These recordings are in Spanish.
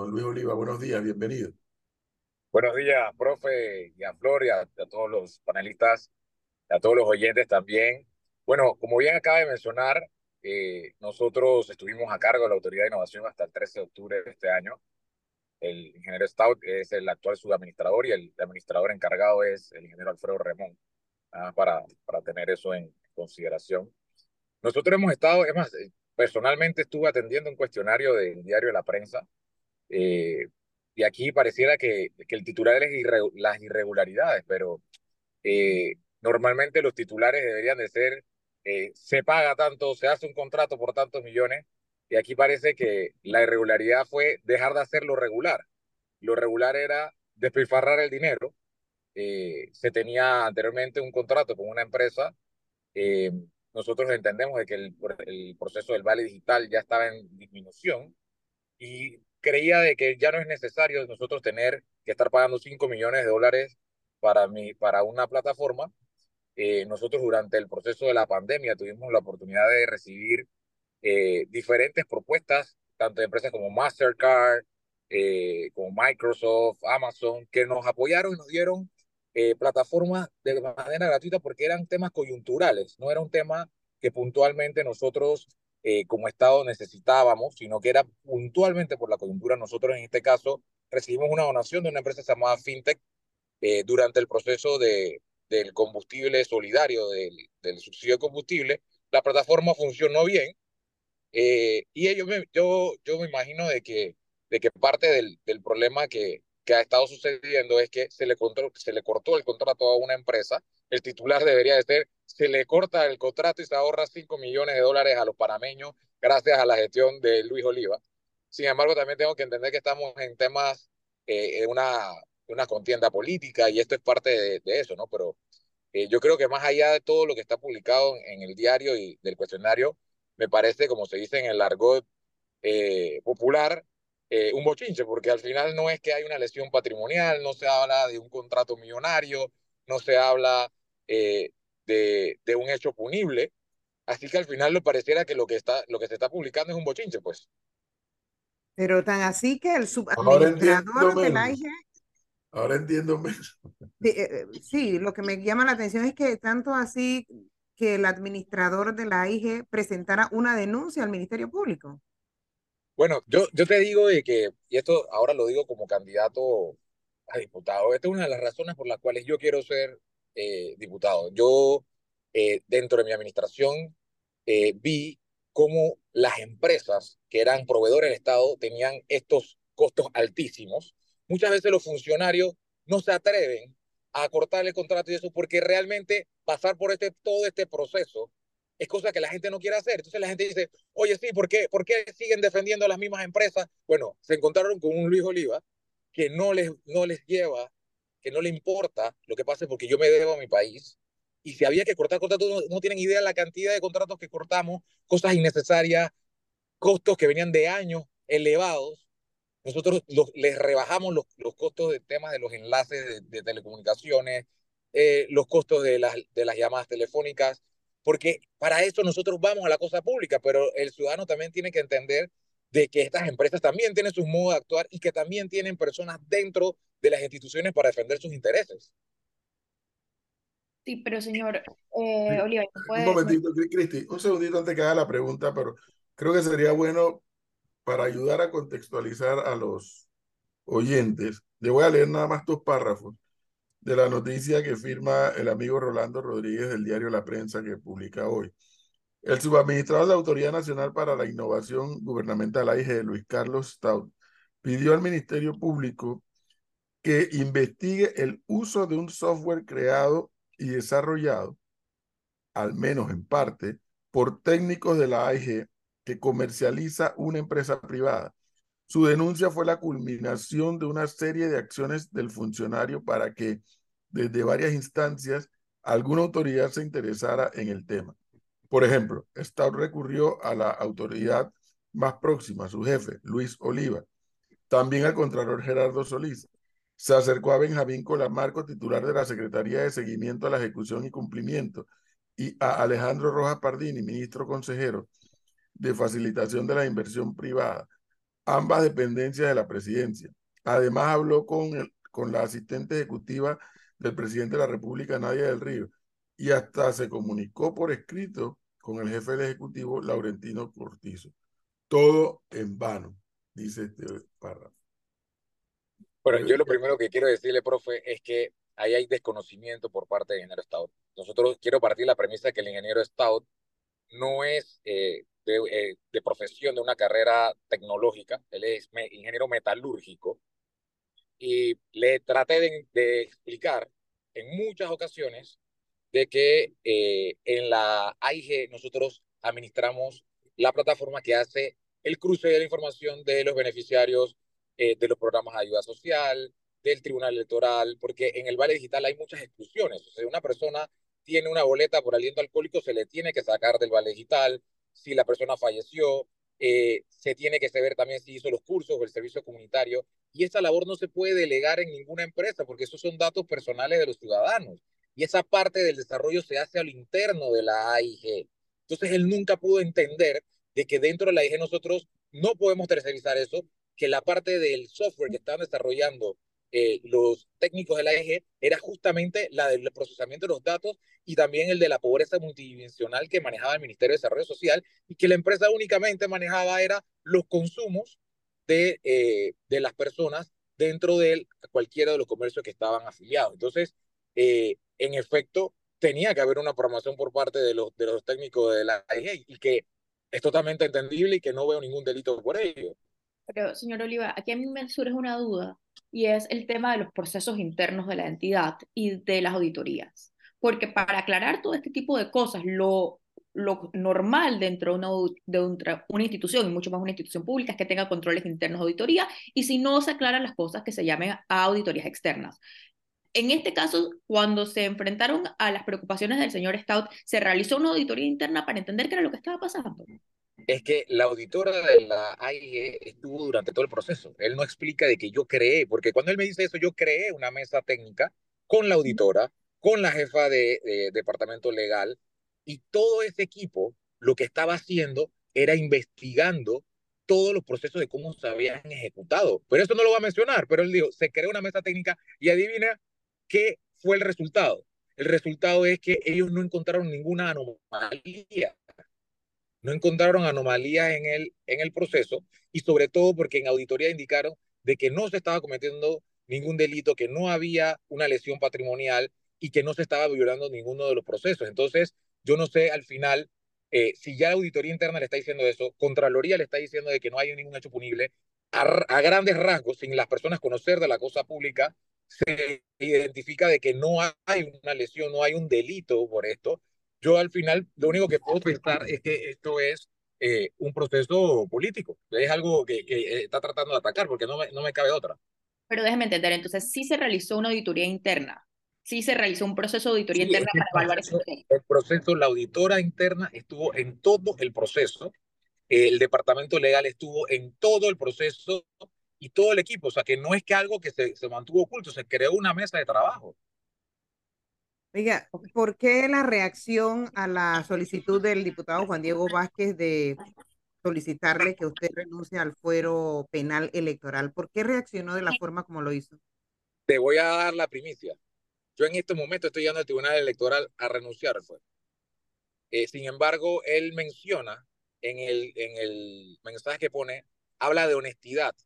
don Luis Oliva. Buenos días, bienvenido. Buenos días, profe, y a Flor, y a, todos los panelistas, a todos los oyentes también. Bueno, como bien acaba de mencionar, eh, nosotros estuvimos a cargo de la Autoridad de Innovación hasta el 13 de octubre de este año. El ingeniero Stout es el actual subadministrador y el administrador encargado es el ingeniero Alfredo Remón, ah, para, para tener eso en consideración. Nosotros hemos estado, es más, eh, personalmente estuve atendiendo un cuestionario del diario de la prensa eh, y aquí pareciera que, que el titular es las irregularidades, pero eh, normalmente los titulares deberían de ser eh, se paga tanto, se hace un contrato por tantos millones, y aquí parece que la irregularidad fue dejar de hacer lo regular. Lo regular era despilfarrar el dinero. Eh, se tenía anteriormente un contrato con una empresa. nosotros entendemos de que el, el proceso del vale digital ya estaba en disminución y creía de que ya no es necesario nosotros tener que estar pagando 5 millones de dólares para, mi, para una plataforma. Eh, nosotros durante el proceso de la pandemia tuvimos la oportunidad de recibir eh, diferentes propuestas, tanto de empresas como Mastercard, eh, como Microsoft, Amazon, que nos apoyaron y nos dieron plataformas de manera gratuita porque eran temas coyunturales, no era un tema que puntualmente nosotros eh, como Estado necesitábamos, sino que era puntualmente por la coyuntura. Nosotros en este caso recibimos una donación de una empresa llamada FinTech eh, durante el proceso de, del combustible solidario, del, del, subsidio de combustible. La plataforma funcionó bien eh, y ellos yo, yo me imagino de que, de que parte del, del problema que, que ha estado sucediendo es que se le, se le cortó el contrato a una empresa. El titular debería de ser se le corta el contrato y se ahorra 5 millones de dólares a los panameños gracias a la gestión de Luis Oliva. Sin embargo, también tengo que entender que estamos en temas eh, una, una contienda política y esto es parte de, eso, ¿no? Pero eh, yo creo que más allá de todo lo que está publicado en, el diario y del cuestionario, me parece, como se dice en el argot eh, popular, un bochinche, porque al final no es que hay una lesión patrimonial, no se habla de un contrato millonario, no se habla de, un hecho punible. Así que al final le pareciera que lo que, está, lo que se está publicando es un bochinche, pues. Pero tan así que el subadministrador de la IG... Ahora entiendo menos. Sí, eh, eh, sí, lo que me llama la atención es que tanto así que el administrador de la IG presentara una denuncia al Ministerio Público. Bueno, yo, yo te digo de que, y esto ahora lo digo como candidato a diputado, esta es una de las razones por las cuales yo quiero ser eh, diputado. Yo, eh, dentro de mi administración, eh, vi cómo las empresas que eran proveedores del Estado tenían estos costos altísimos. Muchas veces los funcionarios no se atreven a cortar el contrato y eso porque realmente pasar por este, todo este proceso es cosa que la gente no quiere hacer. Entonces la gente dice, oye, sí, ¿por qué, ¿por qué siguen defendiendo las mismas empresas? Bueno, se encontraron con un Luis Oliva que no les, no les lleva que no le importa lo que pase porque yo me debo a mi país. Y si había que cortar contratos, no, tienen idea la cantidad de contratos que cortamos, cosas innecesarias, costos que venían de años elevados. Nosotros les rebajamos los, los costos de temas de los enlaces de, telecomunicaciones, eh, los costos de las, de las llamadas telefónicas, porque para eso nosotros vamos a la cosa pública, pero el ciudadano también tiene que entender de que estas empresas también tienen sus modos de actuar y que también tienen personas dentro de las instituciones para defender sus intereses. Sí, pero señor eh, Oliva, Un momentito, Cristi, un segundito antes que haga la pregunta, pero creo que sería bueno para ayudar a contextualizar a los oyentes. Le voy a leer nada más dos párrafos de la noticia que firma el amigo Rolando Rodríguez del diario La Prensa que publica hoy. El subadministrador de la Autoridad Nacional para la Innovación Gubernamental, AIG, Luis Carlos Stout, pidió al Ministerio Público que investigue el uso de un software creado y desarrollado, al menos en parte, por técnicos de la AIG que comercializa una empresa privada. Su denuncia fue la culminación de una serie de acciones del funcionario para que, desde varias instancias, alguna autoridad se interesara en el tema. Por ejemplo, Stout recurrió a la autoridad más próxima, su jefe, Luis Oliva, también al Contralor Gerardo Solís. Se acercó a Benjamín Colamarco, titular de la Secretaría de Seguimiento a la Ejecución y Cumplimiento, y a Alejandro Rojas Pardini, ministro consejero de Facilitación de la Inversión Privada. ambas dependencias de la presidencia. Además habló con, el, con la asistente ejecutiva del presidente de la República, Nadia del Río, y hasta se comunicó por escrito con el jefe del Ejecutivo, Laurentino Cortizo. Todo en vano, dice este párrafo. Bueno, yo lo primero que quiero decirle, profe, es que ahí hay desconocimiento por parte del ingeniero Stout. Nosotros quiero partir la premisa de que el ingeniero Stout no es eh, de, eh, de, profesión de una carrera tecnológica, él es me, ingeniero metalúrgico, y le traté de, de, explicar en muchas ocasiones de que eh, en la AIG nosotros administramos la plataforma que hace el cruce de la información de los beneficiarios eh, de los programas de ayuda social, del tribunal electoral, porque en el Vale Digital hay muchas exclusiones. Una persona tiene una boleta por aliento alcohólico, se le tiene que sacar del Vale Digital. Si la persona falleció, eh, se tiene que saber también si hizo los cursos o el servicio comunitario. Y esa labor no se puede delegar en ninguna empresa porque esos son datos personales de los ciudadanos. Y esa parte del desarrollo se hace a lo interno de la AIG. Entonces él nunca pudo entender de que dentro de la AIG nosotros no podemos tercerizar eso, que la parte del software que estaban desarrollando eh, los técnicos de la AIG era justamente la del procesamiento de los datos y también el de la pobreza multidimensional que manejaba el Ministerio de Desarrollo Social y que la empresa únicamente manejaba era los consumos de, eh, de las personas dentro de cualquiera de los comercios que estaban afiliados. Entonces, eh, en efecto, tenía que haber una programación por parte de los, de los técnicos de la AIG y que es totalmente entendible y que no veo ningún delito por ello. Pero, señor Oliva, aquí a mí me surge una duda y es el tema de los procesos internos de la entidad y de las auditorías. Porque para aclarar todo este tipo de cosas, lo, lo normal dentro de, una, de una institución, y mucho más una institución pública, es que tenga controles internos de auditoría, y si no se aclaran las cosas, que se llamen a auditorías externas. En este caso, cuando se enfrentaron a las preocupaciones del señor Stout, se realizó una auditoría interna para entender qué era lo que estaba pasando. Es que la auditora de la AIG estuvo durante todo el proceso. Él no explica de que yo creé, porque cuando él me dice eso, yo creé una mesa técnica con la auditora, con la jefa de, de departamento legal, y todo ese equipo lo que estaba haciendo era investigando todos los procesos de cómo se habían ejecutado. Pero eso no lo va a mencionar, pero él dijo, se creó una mesa técnica y adivina ¿Qué fue el resultado? El resultado es que ellos no encontraron ninguna anomalía. No encontraron anomalías en el, en el proceso y sobre todo porque en auditoría indicaron de que no se estaba cometiendo ningún delito, que no había una lesión patrimonial y que no se estaba violando ninguno de los procesos. Entonces, yo no sé al final eh, si ya la auditoría interna le está diciendo eso, Contraloría le está diciendo de que no hay ningún hecho punible, a, a grandes rasgos, sin las personas conocer de la cosa pública, se identifica de que no hay una lesión, no hay un delito por esto, yo al final lo único que puedo pensar es que esto es eh, un proceso político, es algo que, que, está tratando de atacar, porque no me, no me cabe otra. Pero déjeme entender, entonces sí se realizó una auditoría interna, sí se realizó un proceso de auditoría sí, interna para evaluar ese proceso. El proceso, la auditora interna estuvo en todo el proceso, el departamento legal estuvo en todo el proceso y todo el equipo. O sea, que no es que algo que se, se mantuvo oculto, se creó una mesa de trabajo. Oiga, ¿por qué la reacción a la solicitud del diputado Juan Diego Vázquez de solicitarle que usted renuncie al fuero penal electoral? ¿Por qué reaccionó de la forma como lo hizo? Te voy a dar la primicia. Yo en este momento estoy yendo al Tribunal Electoral a renunciar al fuero. Eh, sin embargo, él menciona en el, en el mensaje que pone, habla de honestidad.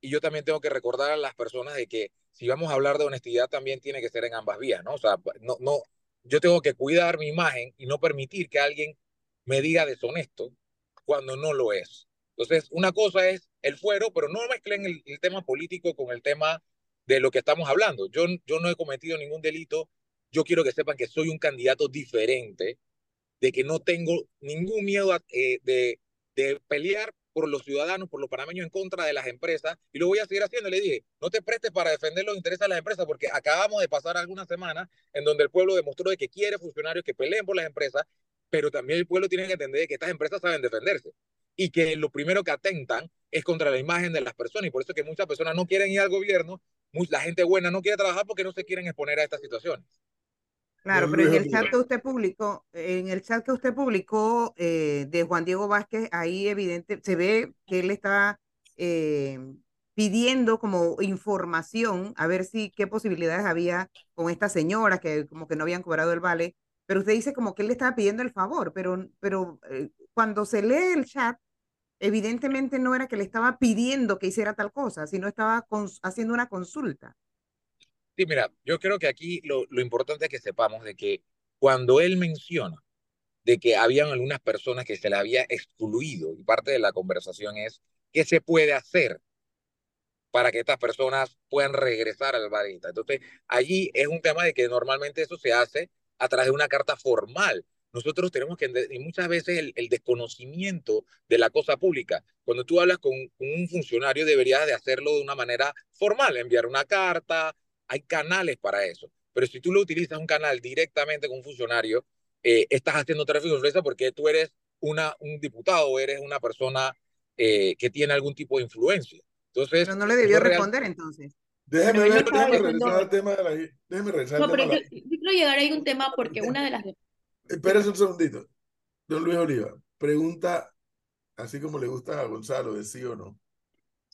Y yo también tengo que recordar a las personas de que si vamos a hablar de honestidad también tiene que ser en ambas vías, ¿no? O sea, no, no, yo tengo que cuidar mi imagen y no permitir que alguien me diga deshonesto cuando no lo es. Entonces, una cosa es el fuero, pero no mezclen el, el tema político con el tema de lo que estamos hablando. Yo, yo no he cometido ningún delito. Yo quiero que sepan que soy un candidato diferente, de que no tengo ningún miedo a, eh, de, de pelear por los ciudadanos, por los panameños en contra de las empresas, y lo voy a seguir haciendo. Le dije, no te prestes para defender los intereses de las empresas, porque acabamos de pasar algunas semanas en donde el pueblo demostró de que quiere funcionarios que peleen por las empresas, pero también el pueblo tiene que entender que estas empresas saben defenderse y que lo primero que atentan es contra la imagen de las personas, y por eso es que muchas personas no quieren ir al gobierno, la gente buena no quiere trabajar porque no se quieren exponer a estas situaciones. Claro, pero en el chat que usted publicó, en el chat que usted publicó eh, de Juan Diego Vázquez, ahí evidente, se ve que él está eh, pidiendo como información a ver si qué posibilidades había con esta señora que como que no habían cobrado el vale, pero usted dice como que él le estaba pidiendo el favor, pero, pero eh, cuando se lee el chat, evidentemente no era que le estaba pidiendo que hiciera tal cosa, sino estaba haciendo una consulta. Sí, mira, yo creo que aquí lo, lo importante es que sepamos de que cuando él menciona de que habían algunas personas que se le había excluido y parte de la conversación es qué se puede hacer para que estas personas puedan regresar al barista. Entonces, allí es un tema de que normalmente eso se hace a través de una carta formal. Nosotros tenemos que, y muchas veces el, el desconocimiento de la cosa pública, cuando tú hablas con, con, un funcionario deberías de hacerlo de una manera formal, enviar una carta, hay canales para eso. Pero si tú lo utilizas un canal directamente con un funcionario, eh, estás haciendo tráfico de influencia porque tú eres una, un diputado o eres una persona eh, que tiene algún tipo de influencia. Entonces, Pero no le debió responder real... entonces. Déjeme, ver, déjeme regresar al tema de la... Déjeme regresar no, al tema pero yo, yo, quiero llegar ahí a un tema porque una de las... Espérese un segundito. Don Luis Oliva, pregunta, así como le gusta a Gonzalo, de sí o no.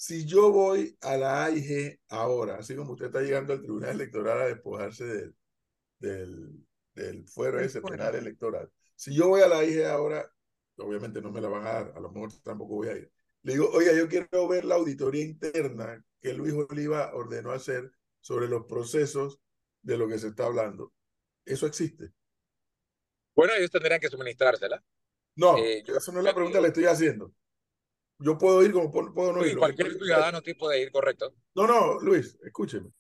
Si yo voy a la AIG ahora, así como usted está llegando al Tribunal Electoral a despojarse del, del, del fuero ese penal electoral. Si yo voy a la IG ahora, obviamente no me la van a dar, a lo mejor tampoco voy a ir. Le digo, oiga, yo quiero ver la auditoría interna que Luis Oliva ordenó hacer sobre los procesos de lo que se está hablando. ¿Eso existe? Bueno, ellos tendrían que suministrársela. No, eh, yo, eso no es la pregunta que le estoy haciendo. Yo puedo ir como puedo, no ir. Cualquier ciudadano sí puede ir, correcto. No, no, Luis, escúcheme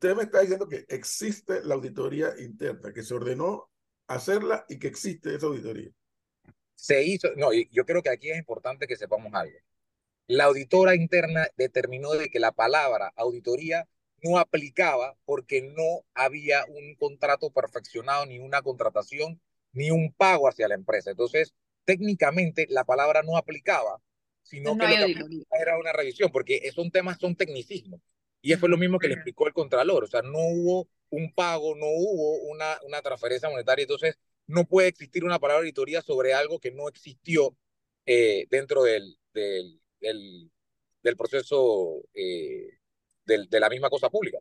usted me está diciendo que existe la auditoría interna, que se ordenó hacerla y que existe esa auditoría. Se hizo, no, yo creo que aquí es importante que sepamos algo. La auditora interna determinó de que la palabra auditoría no aplicaba porque no había un contrato perfeccionado, ni una contratación, ni un pago hacia la empresa. Entonces, técnicamente la palabra no aplicaba, sino no que, lo que era una revisión, porque son temas, son tecnicismos. Y fue lo mismo que le explicó el Contralor, o sea, no hubo un pago, no hubo una, una transferencia monetaria, entonces no puede existir una palabra auditoría sobre algo que no existió eh, dentro del, del, del, del proceso eh, del, de la misma cosa pública.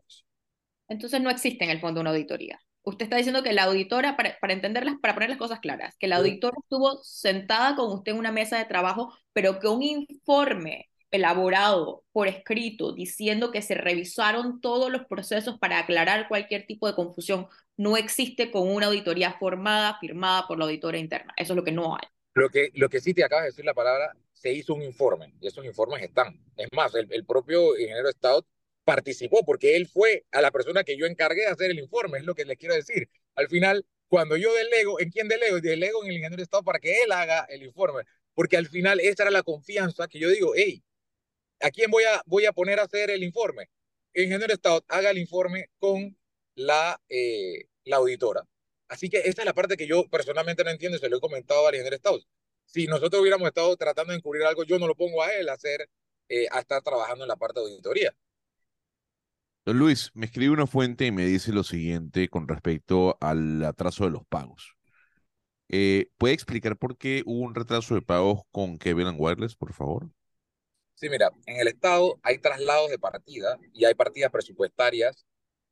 Entonces no existe en el fondo una auditoría. Usted está diciendo que la auditora, para, para entenderlas, para poner las cosas claras, que la auditora estuvo sentada con usted en una mesa de trabajo, pero que un informe elaborado por escrito diciendo que se revisaron todos los procesos para aclarar cualquier tipo de confusión no existe con una auditoría formada, firmada por la auditora interna. Eso es lo que no hay. Lo que, lo que sí te acabas de decir la palabra, se hizo un informe y esos informes están. Es más, el, el propio ingeniero Estado participó porque él fue a la persona que yo encargué de hacer el informe, es lo que les quiero decir. Al final, cuando yo delego, ¿en quién delego? Delego en el ingeniero de Estado para que él haga el informe, porque al final esa era la confianza que yo digo, hey, ¿A quién voy a, voy a poner a hacer el informe? El ingeniero Estado haga el informe con la, eh, la auditora. Así que esta es la parte que yo personalmente no entiendo y se lo he comentado al ingeniero Estado. Si nosotros hubiéramos estado tratando de encubrir algo, yo no lo pongo a él a hacer, eh, a estar trabajando en la parte de auditoría. Luis, me escribe una fuente y me dice lo siguiente con respecto al atraso de los pagos. Eh, ¿Puede explicar por qué hubo un retraso de pagos con Kevin Wireless, por favor? Sí, mira, en el Estado hay traslados de partida y hay partidas presupuestarias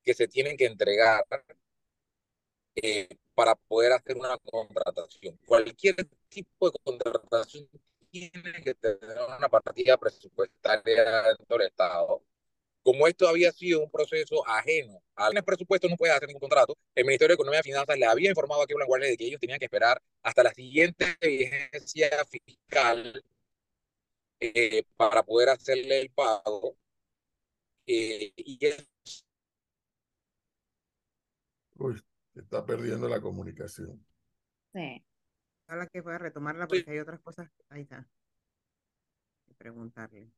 que se tienen que entregar eh, para poder hacer una contratación. Cualquier tipo de contratación tiene que tener una partida presupuestaria dentro del Estado. Como esto había sido un proceso ajeno al presupuesto, no puede hacer ningún contrato. El Ministerio de Economía y Finanzas le había informado a Kevin Guardia de que ellos tenían que esperar hasta la siguiente vigencia fiscal eh, para poder hacerle el pago. Eh, y es... Uy, está perdiendo la comunicación. Sí. Ojalá que pueda retomarla porque hay otras cosas. Ahí está. Preguntarle.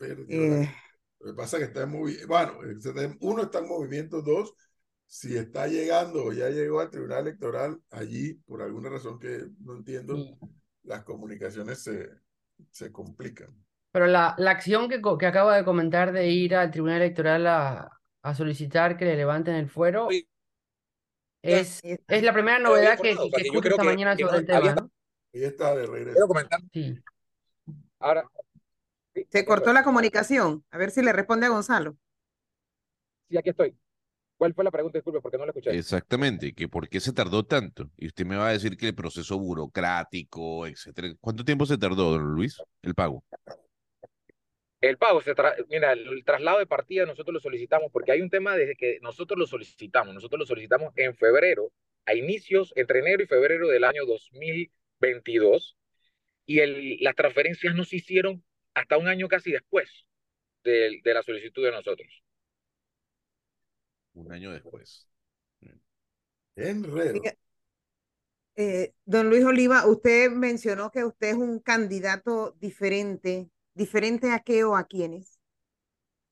Eh... Lo que pasa es que está en movimiento. Bueno, uno está en movimiento, dos, si está llegando o ya llegó al tribunal electoral allí, por alguna razón que no entiendo, sí las comunicaciones se, se complican. Pero la, la acción que, que acaba de comentar de ir al Tribunal Electoral a, a solicitar que le levanten el fuero es, es la primera novedad que, que, que escucho esta mañana sobre el tema. ¿no? Ahí está de regreso. Quiero comentar. Sí. Ahora. Se cortó la comunicación. A ver si le responde a Gonzalo. Sí, aquí estoy. ¿Cuál fue la pregunta? Disculpe, porque no la escuché. Exactamente, que por qué se tardó tanto. Y usted me va a decir que el proceso burocrático, etcétera. ¿Cuánto tiempo se tardó, don Luis, el pago? El pago, se mira, el traslado de partida nosotros lo solicitamos porque hay un tema desde que nosotros lo solicitamos. Nosotros lo solicitamos en febrero, a inicios, entre enero y febrero del año 2022. Y el, las transferencias no se hicieron hasta un año casi después de, de la solicitud de nosotros. Un año después. Enredo. Eh, don Luis Oliva, usted mencionó que usted es un candidato diferente. ¿Diferente a qué o a quiénes?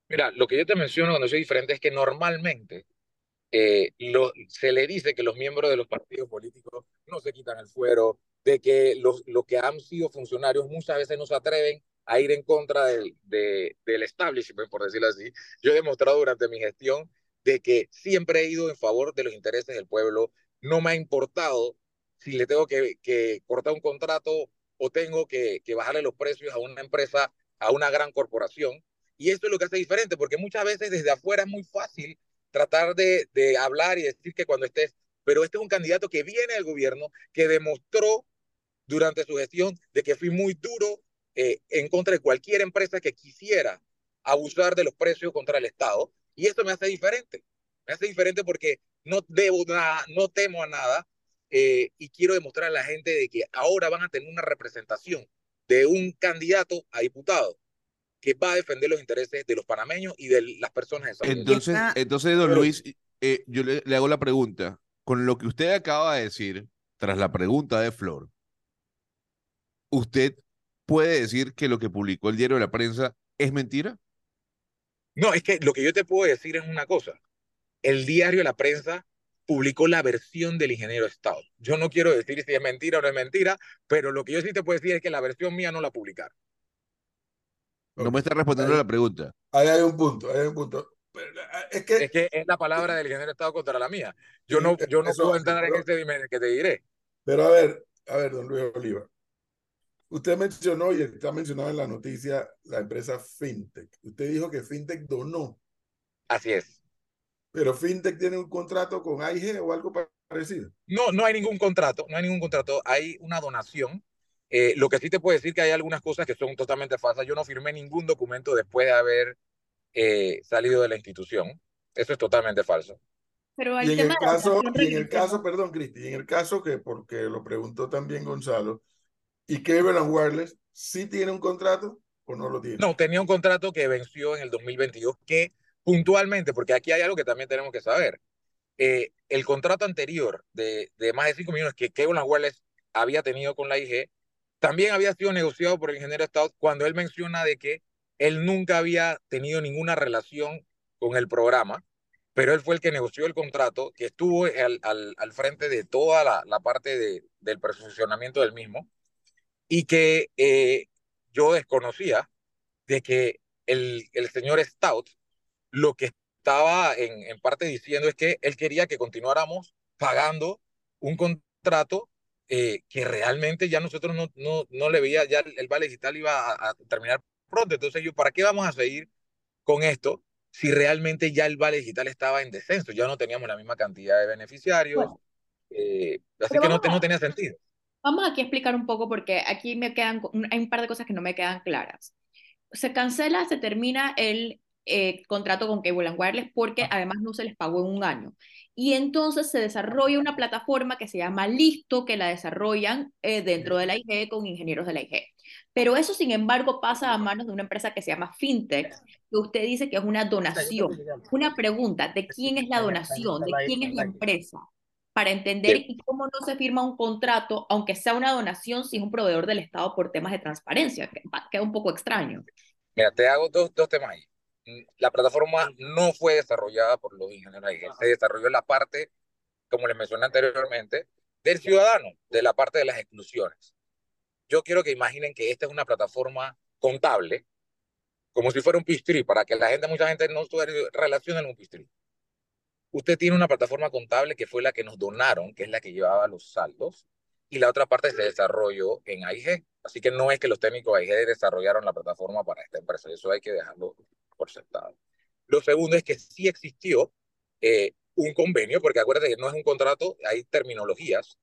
Mira, lo que yo te menciono cuando soy diferente es que normalmente eh, lo, se le dice que los miembros de los partidos políticos no se quitan el fuero, de que los, los que han sido funcionarios muchas veces no se atreven a ir en contra del, de, del establishment, por decirlo así. Yo he demostrado durante mi gestión de que siempre he ido en favor de los intereses del pueblo. No me ha importado si le tengo que, que cortar un contrato o tengo que, que, bajarle los precios a una empresa, a una gran corporación. Y esto es lo que hace diferente, porque muchas veces desde afuera es muy fácil tratar de, de hablar y decir que cuando estés, pero este es un candidato que viene del gobierno, que demostró durante su gestión de que fui muy duro eh, en contra de cualquier empresa que quisiera abusar de los precios contra el Estado. Y esto me hace diferente. Me hace diferente porque no debo nada, no temo a nada eh, y quiero demostrar a la gente de que ahora van a tener una representación de un candidato a diputado que va a defender los intereses de los panameños y de las personas de salud. Entonces, entonces don Luis, eh, yo le, le hago la pregunta. Con lo que usted acaba de decir, tras la pregunta de Flor, ¿usted puede decir que lo que publicó el diario de la prensa es mentira? No, es que lo que yo te puedo decir es una cosa. El diario de la prensa publicó la versión del ingeniero Estado. Yo no quiero decir si es mentira o no es mentira, pero lo que yo sí te puedo decir es que la versión mía no la publicaron. No me está respondiendo la pregunta. Ahí hay un punto, hay un punto. Es que, es que es la palabra del ingeniero Estado contra la mía. Yo no, yo no puedo entrar en ese que te diré. Pero a ver, a ver, don Luis Oliva. Usted mencionó y está mencionado en la noticia la empresa FinTech. Usted dijo que FinTech donó. Así es. Pero FinTech tiene un contrato con AIG o algo parecido. No, no hay ningún contrato, no hay ningún contrato. Hay una donación. Eh, lo que sí te puedo decir que hay algunas cosas que son totalmente falsas. Yo no firmé ningún documento después de haber eh, salido de la institución. Eso es totalmente falso. Pero y en el caso, y en el caso, perdón, Cristi, en el caso que, porque lo preguntó también Gonzalo, ¿Y Cleveland Wireless sí tiene un contrato o no lo tiene? No, tenía un contrato que venció en el 2022 que puntualmente, porque aquí hay algo que también tenemos que saber. Eh, el contrato anterior de, de, más de 5 millones que Cleveland Wireless había tenido con la IG también había sido negociado por el ingeniero Stout cuando él menciona de que él nunca había tenido ninguna relación con el programa, pero él fue el que negoció el contrato, que estuvo al, al, al frente de toda la, la parte de, del perfeccionamiento del mismo y que eh, yo desconocía de que el, el señor Stout lo que estaba en, en parte diciendo es que él quería que continuáramos pagando un contrato eh, que realmente ya nosotros no, no, no le veía, ya el, vale digital iba a, terminar pronto. Entonces yo, ¿para qué vamos a seguir con esto si realmente ya el vale digital estaba en descenso? Ya no teníamos la misma cantidad de beneficiarios. eh, así que no, no tenía sentido. Vamos aquí a explicar un poco porque aquí me quedan, hay un par de cosas que no me quedan claras. Se cancela, se termina el eh, contrato con Cable and Wireless porque además no se les pagó en un año. Y entonces se desarrolla una plataforma que se llama Listo, que la desarrollan eh, dentro de la IG con ingenieros de la IG. Pero eso, sin embargo, pasa a manos de una empresa que se llama FinTech, que usted dice que es una donación. Una pregunta, ¿de quién es la donación? ¿De quién es la empresa? Para entender cómo no se firma un contrato, aunque sea una donación, si es un proveedor del Estado por temas de transparencia, que queda un poco extraño. Mira, te hago dos, dos temas ahí. La plataforma no fue desarrollada por los ingenieros se desarrolló la parte, como les mencioné anteriormente, del ciudadano, de la parte de las exclusiones. Yo quiero que imaginen que esta es una plataforma contable, como si fuera un pistri, para que la gente, mucha gente no relacione en un pistri usted tiene una plataforma contable que fue la que nos donaron, que es la que llevaba los saldos, y la otra parte se desarrolló en AIG. Así que no es que los técnicos AIG desarrollaron la plataforma para esta empresa, eso hay que dejarlo por sentado. Lo segundo es que sí existió eh, un convenio, porque acuérdate que no es un contrato, hay terminologías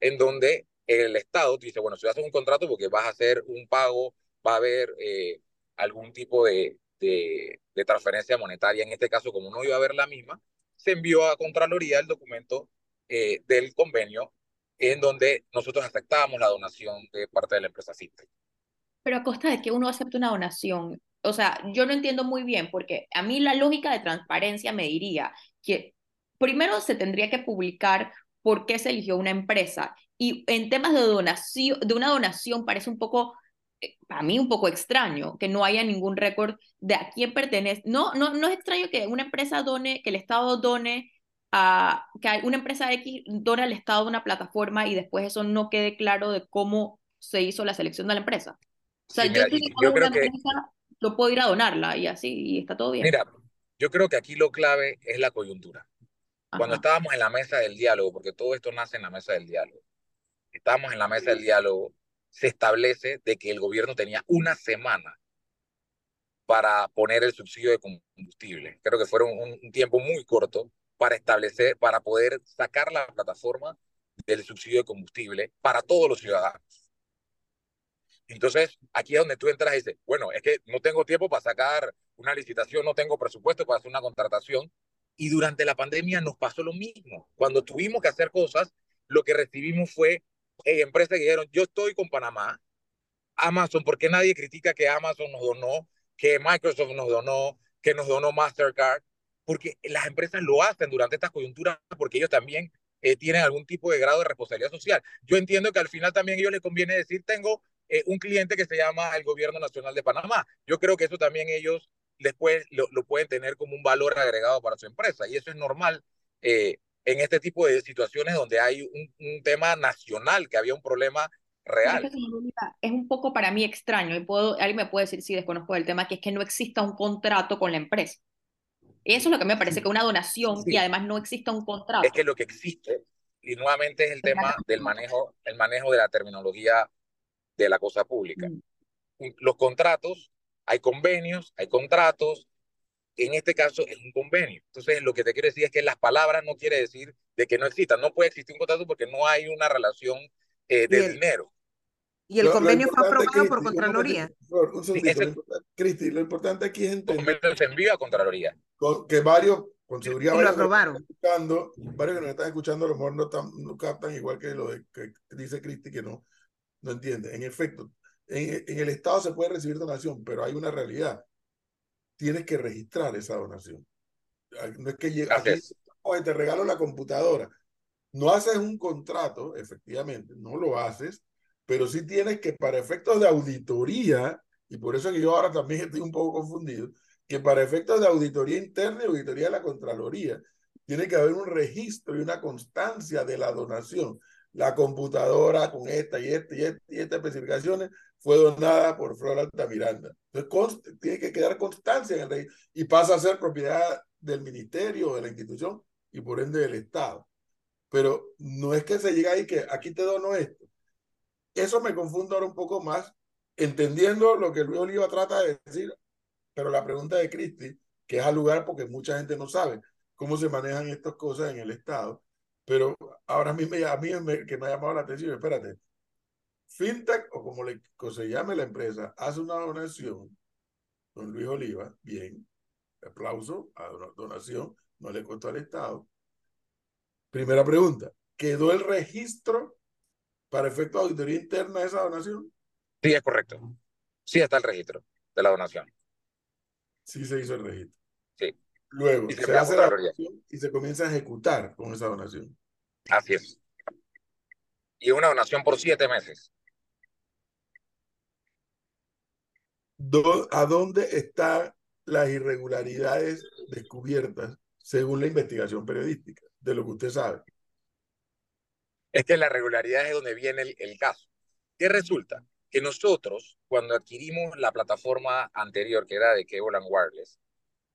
en donde el Estado dice, bueno, si haces un contrato porque vas a hacer un pago, va a haber eh, algún tipo de, de, de, transferencia monetaria, en este caso como no iba a haber la misma, se envió a Contraloría el documento eh, del convenio en donde nosotros aceptábamos la donación de parte de la empresa Cinte. Pero a costa de que uno acepte una donación, o sea, yo no entiendo muy bien, porque a mí la lógica de transparencia me diría que primero se tendría que publicar por qué se eligió una empresa. Y en temas de donación, de una donación parece un poco, para mí un poco extraño que no haya ningún récord de a quién pertenece. No, no, no es extraño que una empresa done, que el Estado done a, que una empresa X done al Estado una plataforma y después eso no quede claro de cómo se hizo la selección de la empresa. O sea, Sí, mira, yo, si yo creo que, empresa, yo puedo ir a donarla y así, y está todo bien. mira, yo creo que aquí lo clave es la coyuntura. Cuando estábamos en la mesa del diálogo, porque todo esto nace en la mesa del diálogo, estábamos en la mesa del diálogo, se establece de que el gobierno tenía una semana para poner el subsidio de combustible. Creo que fueron un, tiempo muy corto para establecer, para poder sacar la plataforma del subsidio de combustible para todos los ciudadanos. Entonces, aquí es donde tú entras y dices, bueno, es que no tengo tiempo para sacar una licitación, no tengo presupuesto para hacer una contratación. Y durante la pandemia nos pasó lo mismo. Cuando tuvimos que hacer cosas, lo que recibimos fue empresas que dijeron, yo estoy con Panamá, Amazon, ¿por qué nadie critica que Amazon nos donó, que Microsoft nos donó, que nos donó Mastercard? Porque las empresas lo hacen durante estas coyunturas porque ellos también eh, tienen algún tipo de grado de responsabilidad social. Yo entiendo que al final también a ellos les conviene decir, tengo eh, un cliente que se llama el Gobierno Nacional de Panamá. Yo creo que eso también ellos después lo, lo pueden tener como un valor agregado para su empresa y eso es normal eh, en este tipo de situaciones donde hay un, un tema nacional, que había un problema es real. es un poco para mí extraño, y puedo, alguien me puede decir si desconozco del tema, que es que no exista un contrato con la empresa. Eso es lo que me parece Sí, que una donación y sí. además no exista un Es contrato. que lo que existe, y nuevamente es el tema del manejo, el manejo de la terminología de la cosa pública. Mm. Los contratos, hay convenios, hay contratos, en este caso es un convenio. Entonces, lo que te quiero decir es que las palabras no quiere decir de que no existan. No puede existir un contrato porque no hay una relación eh, de el, dinero. y el Lo, lo convenio fue importante, aprobado por Contraloría. por Sí. Lo Cristi, lo importante aquí es entender convenio se envía a Contraloría. con- que varios, con seguridad, Y lo varios que nos están aprobaron. escuchando, varios que nos están escuchando, a lo mejor no, tan- no captan igual que lo que dice Cristi, que no, no entiende. En efecto, en, en el Estado se puede recibir donación, pero hay una realidad. Tienes que registrar esa donación. No es que llegue, Así aquí, oye, te regalo la computadora. No haces un contrato, efectivamente, no lo haces, pero sí tienes que, para efectos de auditoría, y por eso que yo ahora también estoy un poco confundido, que para efectos de auditoría interna y auditoría de la Contraloría, tiene que haber un registro y una constancia de la donación. La computadora con esta y esta y esta y estas especificaciones fue donada por Flor Altamiranda. Entonces, tiene que quedar constancia en el registro y pasa a ser propiedad del ministerio de la institución y por ende del Estado. Pero no es que se llegue ahí que aquí te dono esto. Eso me confunde ahora un poco más, entendiendo lo que Luis Oliva trata de decir, pero la pregunta de Cristi, que es al lugar porque mucha gente no sabe cómo se manejan estas cosas en el Estado. Pero ahora a mí, a mí me, que me ha llamado la atención, espérate, FinTech o como le, se llame la empresa, hace una donación con Luis Oliva, bien, aplauso a una donación, no le costó al Estado. Primera pregunta, ¿quedó el registro para efecto de auditoría interna de esa donación? Sí, es correcto. Sí está el registro de la donación. Sí se hizo el registro. Sí. Luego, Y se hace la donación y se comienza a ejecutar con esa donación. Así es. Y una donación por siete meses. ¿A dónde están las irregularidades descubiertas según la investigación periodística? De lo que usted sabe. Es que la regularidad es donde viene el, el caso. ¿Qué resulta? Que nosotros, cuando adquirimos la plataforma anterior, que era de Cable and Wireless,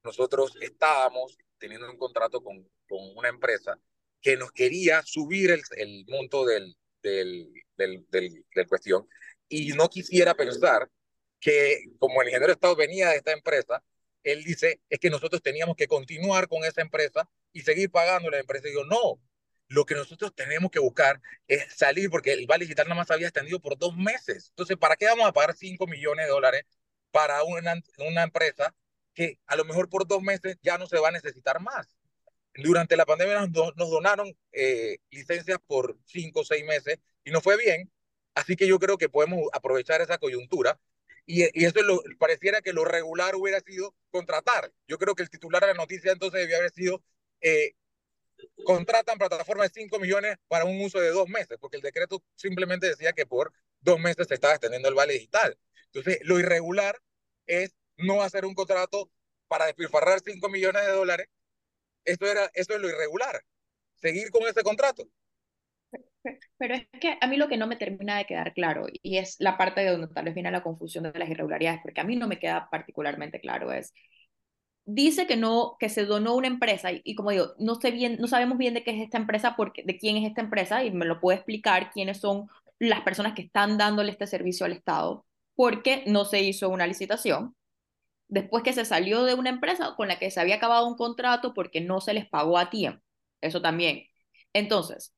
nosotros estábamos teniendo un contrato con, con una empresa que nos quería subir el, el monto del, del, del, del, del cuestión y no quisiera pensar que como el ingeniero de Estado venía de esta empresa, él dice, es que nosotros teníamos que continuar con esa empresa y seguir pagando la empresa. Y yo, no, lo que nosotros tenemos que buscar es salir, porque el Vale Digital nada más había extendido por dos meses. Entonces, ¿para qué vamos a pagar 5 millones de dólares para una, una empresa que a lo mejor por dos meses ya no se va a necesitar más? Durante la pandemia nos, nos donaron eh, licencias por cinco o seis meses y no fue bien. Así que yo creo que podemos aprovechar esa coyuntura y, y eso lo, pareciera que lo regular hubiera sido contratar. Yo creo que el titular de la noticia entonces debía haber sido eh, contratan plataformas de 5 millones para un uso de dos meses, porque el decreto simplemente decía que por dos meses se estaba extendiendo el vale digital. Entonces, lo irregular es no hacer un contrato para despilfarrar 5 millones de dólares. Esto, era, eso es lo irregular, seguir con ese contrato. Pero es que a mí lo que no me termina de quedar claro, y es la parte de donde tal vez viene la confusión de las irregularidades, porque a mí no me queda particularmente claro, es dice que no, que se donó una empresa y, como digo, no sé bien, no sabemos bien de qué es esta empresa, porque, de quién es esta empresa y me lo puede explicar quiénes son las personas que están dándole este servicio al Estado, porque no se hizo una licitación. Después que se salió de una empresa con la que se había acabado un contrato porque no se les pagó a tiempo. Eso también. Entonces,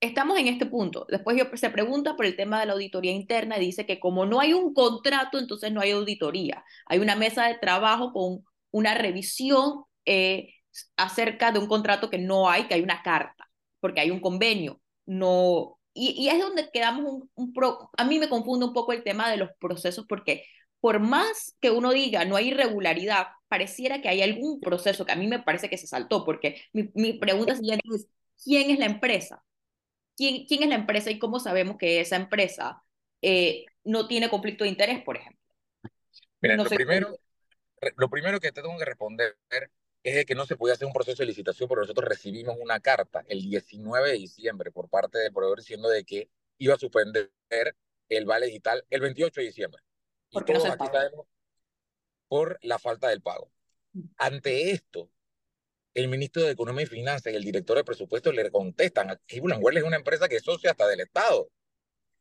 estamos en este punto. Después se pregunta por el tema de la auditoría interna y dice que como no hay un contrato, entonces no hay auditoría. Hay una mesa de trabajo con una revisión eh, acerca de un contrato que no hay, que hay una carta, porque hay un convenio. No, y, es donde quedamos un, a mí me confunde un poco el tema de los procesos, porque por más que uno diga no hay irregularidad, pareciera que hay algún proceso que a mí me parece que se saltó, porque mi, mi pregunta siguiente es, ¿quién es la empresa? ¿Quién, ¿Quién es la empresa y cómo sabemos que esa empresa eh, no tiene conflicto de interés, por ejemplo? Mira, No lo primero, cómo- lo primero que te tengo que responder es de que no se podía hacer un proceso de licitación porque nosotros recibimos una carta el 19 de diciembre por parte del proveedor diciendo de que iba a suspender el vale digital el 28 de diciembre. Y no todos se aquí sabemos por la falta del pago. Ante esto, el ministro de Economía y Finanzas y el director de presupuesto le contestan, Well es una empresa que es socia hasta del Estado,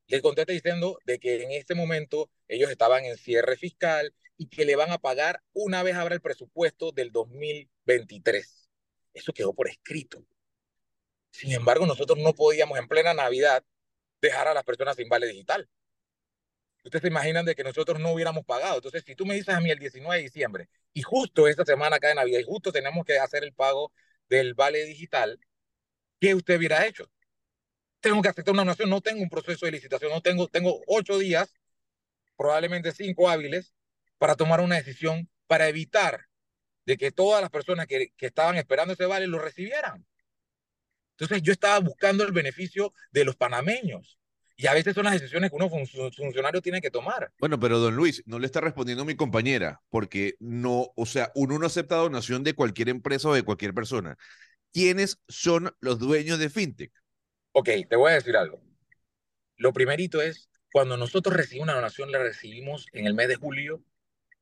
le contesta diciendo de que en este momento ellos estaban en cierre fiscal y que le van a pagar una vez abra el presupuesto del 2023. Eso quedó por escrito. Sin embargo, nosotros no podíamos en plena Navidad dejar a las personas sin vale digital. Ustedes se imaginan de que nosotros no hubiéramos pagado. Entonces, si tú me dices a mí el 19 de diciembre y justo esta semana acá de Navidad y justo tenemos que hacer el pago del vale digital, ¿qué usted hubiera hecho? Tengo que aceptar una donación, no tengo un proceso de licitación, no tengo, tengo ocho días, probablemente cinco hábiles, para tomar una decisión para evitar de que todas las personas que, que estaban esperando ese vale lo recibieran. Entonces yo estaba buscando el beneficio de los panameños. Y a veces son las decisiones que uno fun funcionario tiene que tomar. Bueno, pero don Luis, no le está respondiendo mi compañera, porque no, o sea, uno no acepta donación de cualquier empresa o de cualquier persona. ¿Quiénes son los dueños de FinTech? Ok, te voy a decir algo. Lo primerito es, cuando nosotros recibimos una donación, la recibimos en el mes de julio,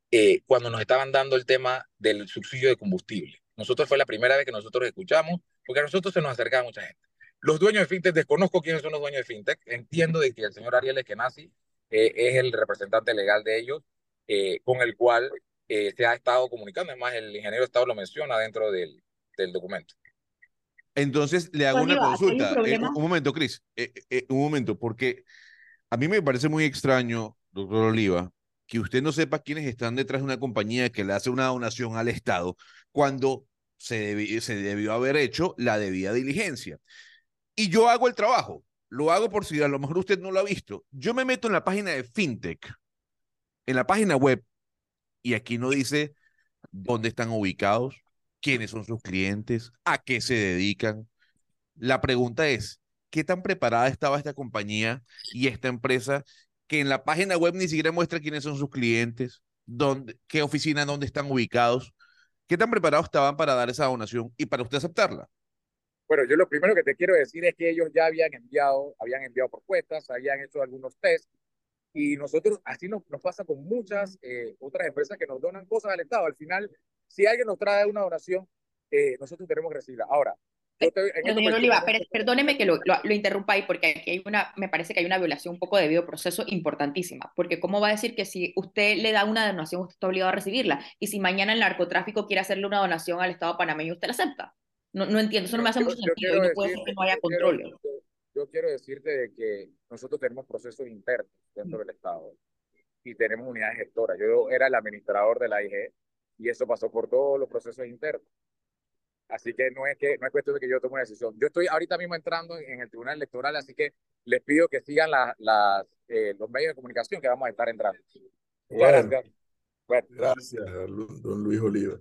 eh, cuando nos estaban dando el tema del subsidio de combustible. Nosotros fue la primera vez que nosotros escuchamos, porque a nosotros se nos acercaba mucha gente. Los dueños de FinTech, desconozco quiénes son los dueños de FinTech, entiendo de que el señor Ariel Eskenazi eh, es el representante legal de ellos, eh, con el cual eh, se ha estado comunicando, además el ingeniero de Estado lo menciona dentro del, del documento. Entonces le hago una un consulta. Eh, un momento, Cris, eh, eh, un momento, porque a mí me parece muy extraño, doctor Oliva, que usted no sepa quiénes están detrás de una compañía que le hace una donación al Estado cuando se, se debió haber hecho la debida diligencia. Y yo hago el trabajo, lo hago por si a lo mejor usted no lo ha visto. Yo me meto en la página de FinTech, en la página web, y aquí no dice dónde están ubicados, quiénes son sus clientes, a qué se dedican. La pregunta es, ¿qué tan preparada estaba esta compañía y esta empresa que en la página web ni siquiera muestra quiénes son sus clientes, dónde, qué oficina, dónde están ubicados? ¿Qué tan preparados estaban para dar esa donación y para usted aceptarla? Bueno, yo lo primero que te quiero decir es que ellos ya habían enviado, habían enviado propuestas, habían hecho algunos tests y nosotros, así nos, nos pasa con muchas eh, otras empresas que nos donan cosas al Estado. Al final, si alguien nos trae una donación, eh, nosotros tenemos que recibirla. Ahora, señor Oliva, perdóneme que lo, lo, interrumpa ahí porque aquí hay una, me parece que hay una violación un poco de debido proceso importantísima, porque cómo va a decir que si usted le da una donación, usted está obligado a recibirla, y si mañana el narcotráfico quiere hacerle una donación al Estado panameño, usted la acepta. No, no entiendo, eso no me hace mucho sentido y no puede ser que no haya control. Yo, quiero decirte que nosotros tenemos procesos internos dentro del Estado y tenemos unidades gestoras. Yo era el administrador de la IG y eso pasó por todos los procesos internos. Así que no es que no es cuestión de que yo tome una decisión. Yo estoy ahorita mismo entrando en el Tribunal Electoral, así que les pido que sigan las, las, eh, los medios de comunicación que vamos a estar entrando. gracias. Gracias, don Luis Oliva.